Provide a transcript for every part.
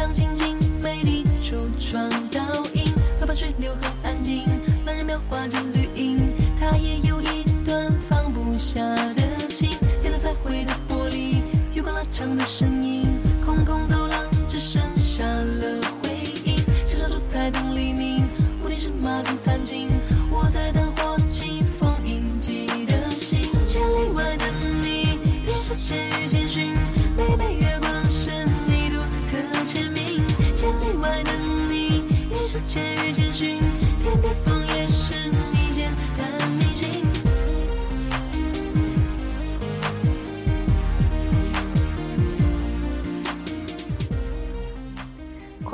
亮晶晶，美丽橱窗倒影，河畔水流很安静，男人描画着绿荫，他也有一段放不下的情，天灯彩绘的玻璃，月光拉长的身影。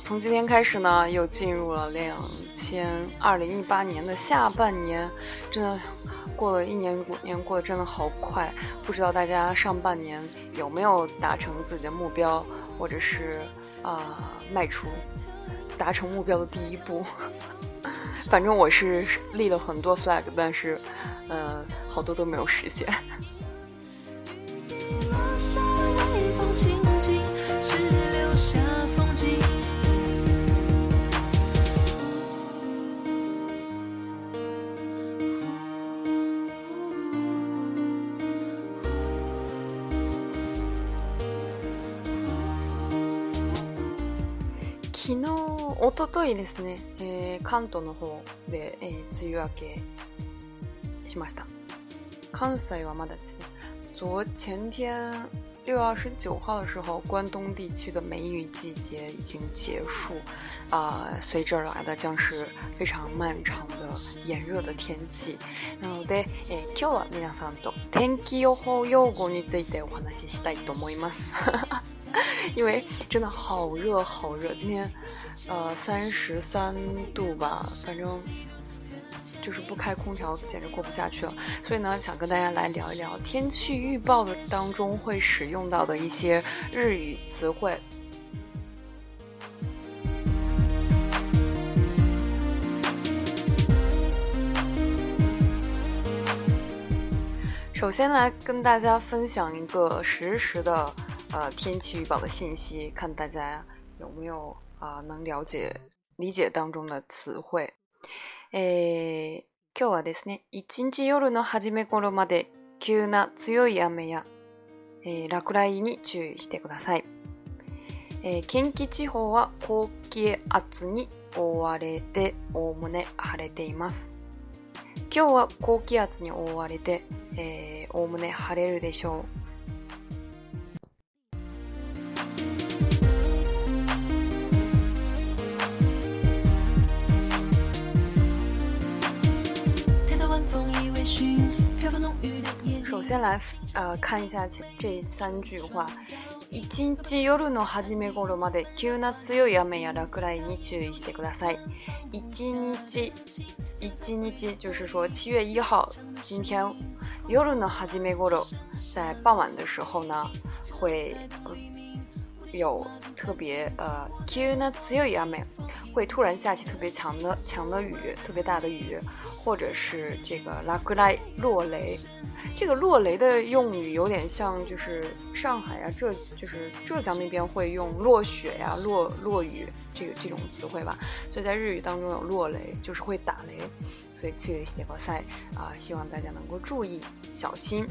从今天开始呢，又进入了两千二零一八年的下半年。真的，过了一年，年过得真的好快。不知道大家上半年有没有达成自己的目标，或者是啊迈出达成目标的第一步？反正我是立了很多 flag，但是，嗯。好多都没有实现。昨日、おとといですね、えー、関東の方で、えー、梅雨明けしました。康塞尔瓦马的，昨前天六月二十九号的时候，关东地区的梅雨季节已经结束，啊，随之而来的将是非常漫长的炎热的天气。なので、え、今日は皆さんと天気予報用語についてお話ししたいと思います。因为真的好热好热，今天呃三十三度吧，反正。就是不开空调，简直过不下去了。所以呢，想跟大家来聊一聊天气预报的当中会使用到的一些日语词汇。首先来跟大家分享一个实时的呃天气预报的信息，看大家有没有啊能了解理解当中的词汇。えー、今日はですね、一日夜の初め頃まで急な強い雨や、えー、落雷に注意してください。えー、近畿地方は高気圧に覆われて、おおむね晴れています。今日は高気圧に覆われて、おおむね晴れるでしょう。先来呃看一下这三句话。一日夜の始め頃まで急な強い雨や落雷に注意してください。一日，一日就是说七月一号今天夜の始め頃，在傍晚的时候呢，会有特别呃急な強い雨。会突然下起特别强的强的雨，特别大的雨，或者是这个拉格拉落雷。这个落雷的用语有点像，就是上海啊，浙就是浙江那边会用落雪呀、落落雨这个这种词汇吧。所以在日语当中有落雷，就是会打雷，所以去锦个赛啊，希望大家能够注意小心。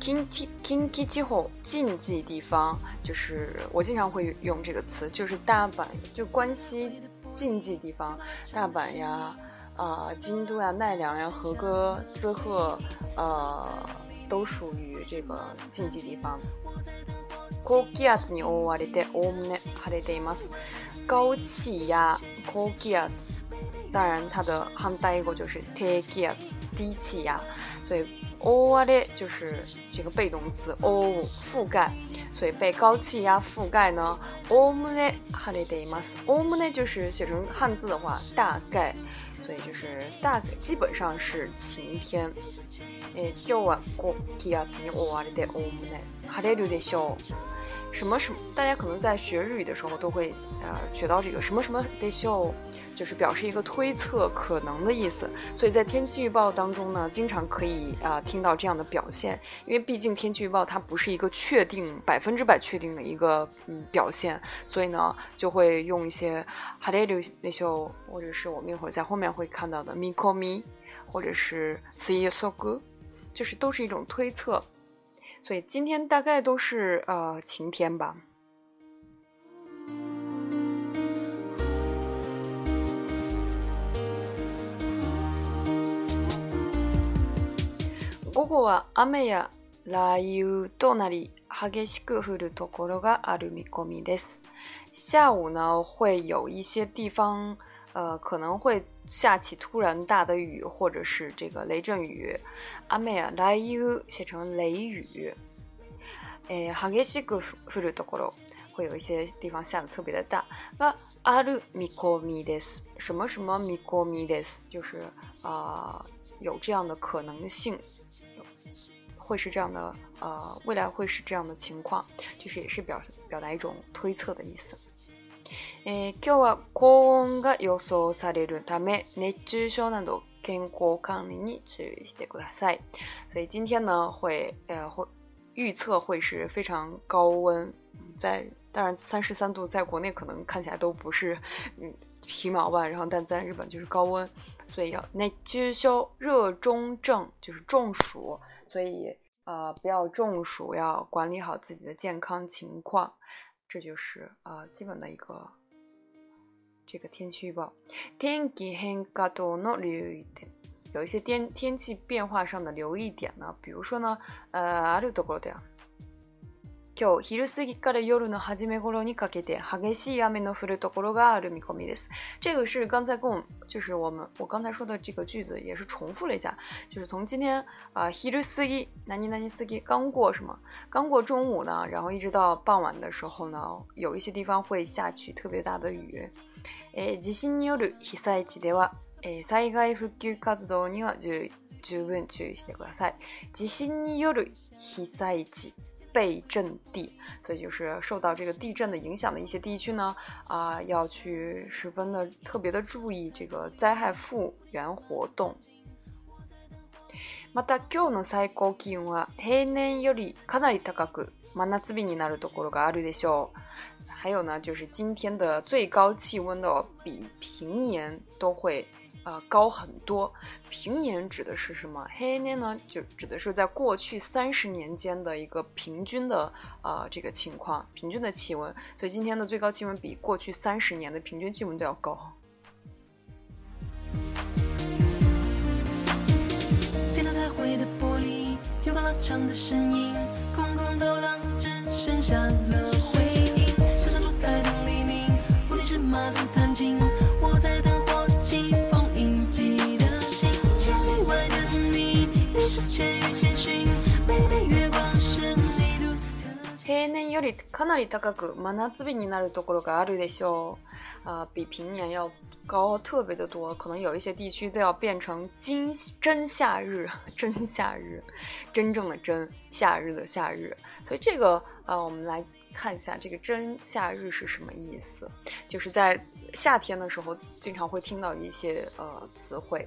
k i n i 忌 k i 之后，禁忌地方就是我经常会用这个词，就是大阪，就关西。禁忌地方，大阪呀，啊，京都呀，奈良呀，和歌滋贺，呃，都属于这个禁忌地方。高气压に覆われて、おおむね晴れています。高气压，当然它的还带一个就是低气压，所以覆われ就是这个被动词覆覆盖。所以被高气压覆盖呢，omu ne holiday mas omu ne 就是写成汉字的话，大概，所以就是大概基本上是晴天，诶，钓完过，kya ni wa n omu ne，haliu de show，什么什么，大家可能在学日语的时候都会，呃，学到这个什么什么 de show。就是表示一个推测、可能的意思，所以在天气预报当中呢，经常可以啊听到这样的表现，因为毕竟天气预报它不是一个确定、百分之百确定的一个嗯表现，所以呢就会用一些 halelu n h u 或者是我们一会儿在后面会看到的 mi komi，或者是 see you so good，就是都是一种推测，所以今天大概都是呃晴天吧。午後は雨や雷雨となり激しく降る所がある見込みです。下午呢会有一些地方呃可能会下起突然大的雨或者是这个雷阵雨，阿妹や雷雨写成雷雨，诶，激しく降る所会有一些地方下的特别的大，那ある見込みです。什么什么见込みです，就是啊有这样的可能性。会是这样的，呃，未来会是这样的情况，就是也是表表达一种推测的意思。え今日は高温が予想されるため、熱中症など健康管理に注意してください。所以今天呢会呃会预测会是非常高温，在当然三十三度在国内可能看起来都不是嗯皮毛吧，然后但在日本就是高温，所以要热中热中症就是中暑。所以，呃，不要中暑，要管理好自己的健康情况，这就是呃基本的一个这个天气预报。天气変化多の留意点，有一些天天气变化上的留意点呢，比如说呢，呃，あるところで今日昼過ぎから夜の初め頃にかけて激しい雨の降るところがある見込みです。这个是刚才跟我就是我们我刚才说的这个句子也是重复了一下，就是从今天啊、呃、昼過ぎ南京過ぎ刚过什么？刚过中午呢，然后一直到傍晚的时候呢，有一些地方会下起特别大的雨。え地震による被災地では、え災害復旧活動には十十分注意してください。地震による被災地。被震地，所以就是受到这个地震的影响的一些地区呢，啊，要去十分的特别的注意这个灾害复原活动。また今日の最高気温は平年よりかなり高く、真夏日になるところがあるでしょう。还有呢，就是今天的最高气温的比平年都会。呃，高很多。平年指的是什么？黑年呢？就指的是在过去三十年间的一个平均的呃这个情况，平均的气温。所以今天的最高气温比过去三十年的平均气温都要高。的的玻璃，拉长かなり高く、マナズビになるところがあるでしょう。啊，比平年要高特别的多，可能有一些地区都要变成真真夏日、真夏日、真正的真夏日的夏日。所以这个，啊，我们来看一下这个“真夏日”是什么意思，就是在夏天的时候经常会听到一些呃词汇。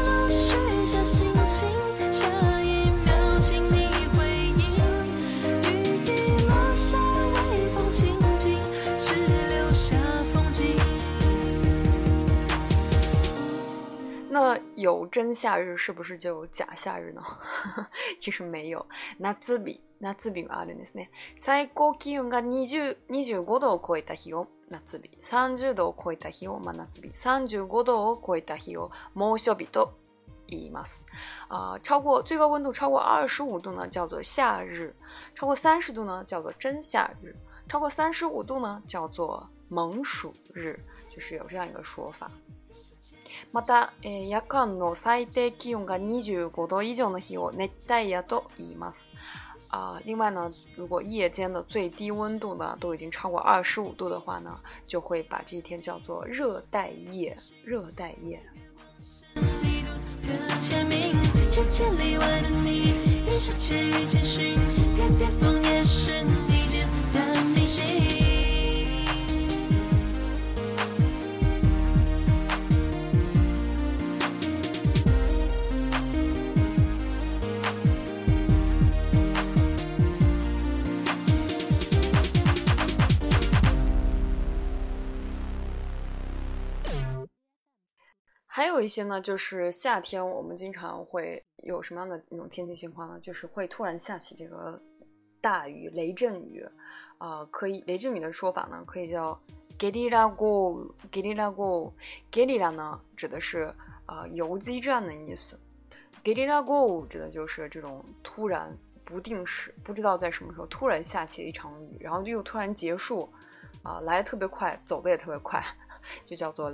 有真夏日，是不是就有假夏日呢？其实没有。夏日、夏日日あるんですね。最高気温が二十二十五度を超えた日を夏日、三十度を超えた日をま夏日、三十五度を超えた日を猛暑日と言います。啊，超过最高温度超过二十五度呢，叫做夏日；超过三十度呢，叫做真夏日；超过三十五度呢，叫做猛暑日，就是有这样一个说法。また，夜間の最低気温が25度以上の日を熱帯夜と言います。呢，如果夜间的最低温度呢都已经超过十五度的话呢，就会把这一天叫做热带夜，热带夜。一些呢，就是夏天我们经常会有什么样的那种天气情况呢？就是会突然下起这个大雨、雷阵雨，啊，可以雷阵雨的说法呢，可以叫 g e t i l a g o g e t i l a g o g e t i l a 呢，指的是啊游击战的意思 g e t i l a g o 指的就是这种突然不定时，不知道在什么时候突然下起一场雨，然后又突然结束，啊，来的特别快，走的也特别快，就叫做。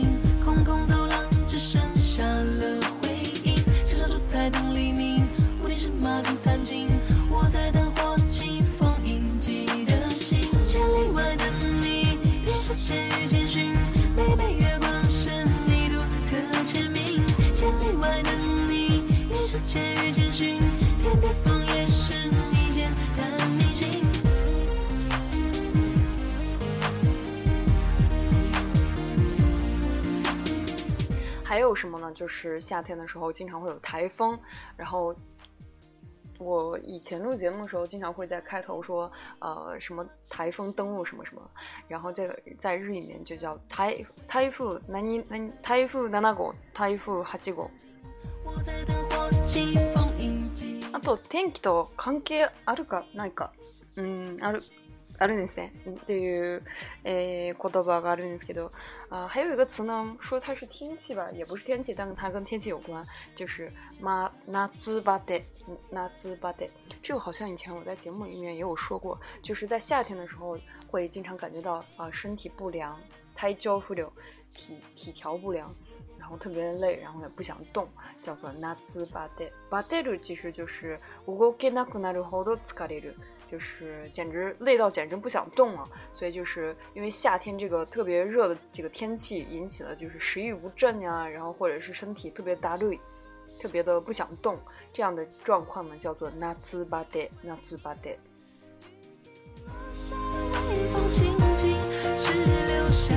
还有什么呢？就是夏天的时候经常会有台风，然后我以前录节目的时候，经常会在开头说，呃，什么台风登陆什么什么，然后这个在日语里面就叫台台风南伊南台风南大个台风哈吉古。あと天気と関係あるかないか、うんあるあるんですねっていう言葉があるんですけど。啊，还有一个词呢，说它是天气吧，也不是天气，但是它跟天气有关，就是 m 纳兹巴 z 嗯，纳兹巴 e 这个好像以前我在节目里面也有说过，就是在夏天的时候会经常感觉到啊身体不良胎教不流，体体条不良，然后特别累，然后也不想动，叫做纳兹巴 u 巴 a d 其实就是 u g o k e n a k u n a u h o d o k a e r u 就是简直累到简直不想动了，所以就是因为夏天这个特别热的这个天气，引起了就是食欲不振呀，然后或者是身体特别打累，特别的不想动这样的状况呢，叫做纳兹巴德，纳兹巴下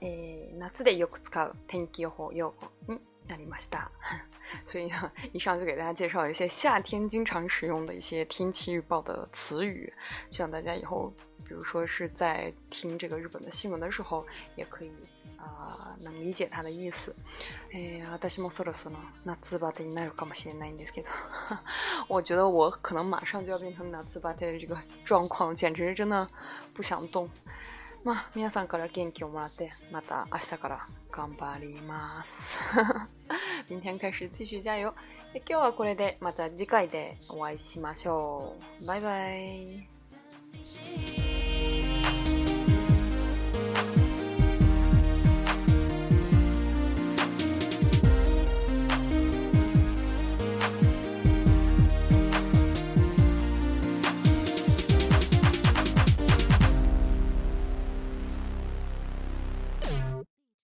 哎，夏でよく使う天気予報用になりました。所以呢，以上就给大家介绍一些夏天经常使用的一些天气预报的词语，希望大家以后，比如说是在听这个日本的新闻的时候，也可以啊能理解它的意思。哎，私もそろそろ夏バテになるかもしれないんですけど，我觉得我可能马上就要变成夏バテ的这个状况，简直是真的不想动。まあ、皆さんから元気をもらって、また明日から頑張ります。明天開始继续加油。今日はこれで、また次回でお会いしましょう。バイバイ。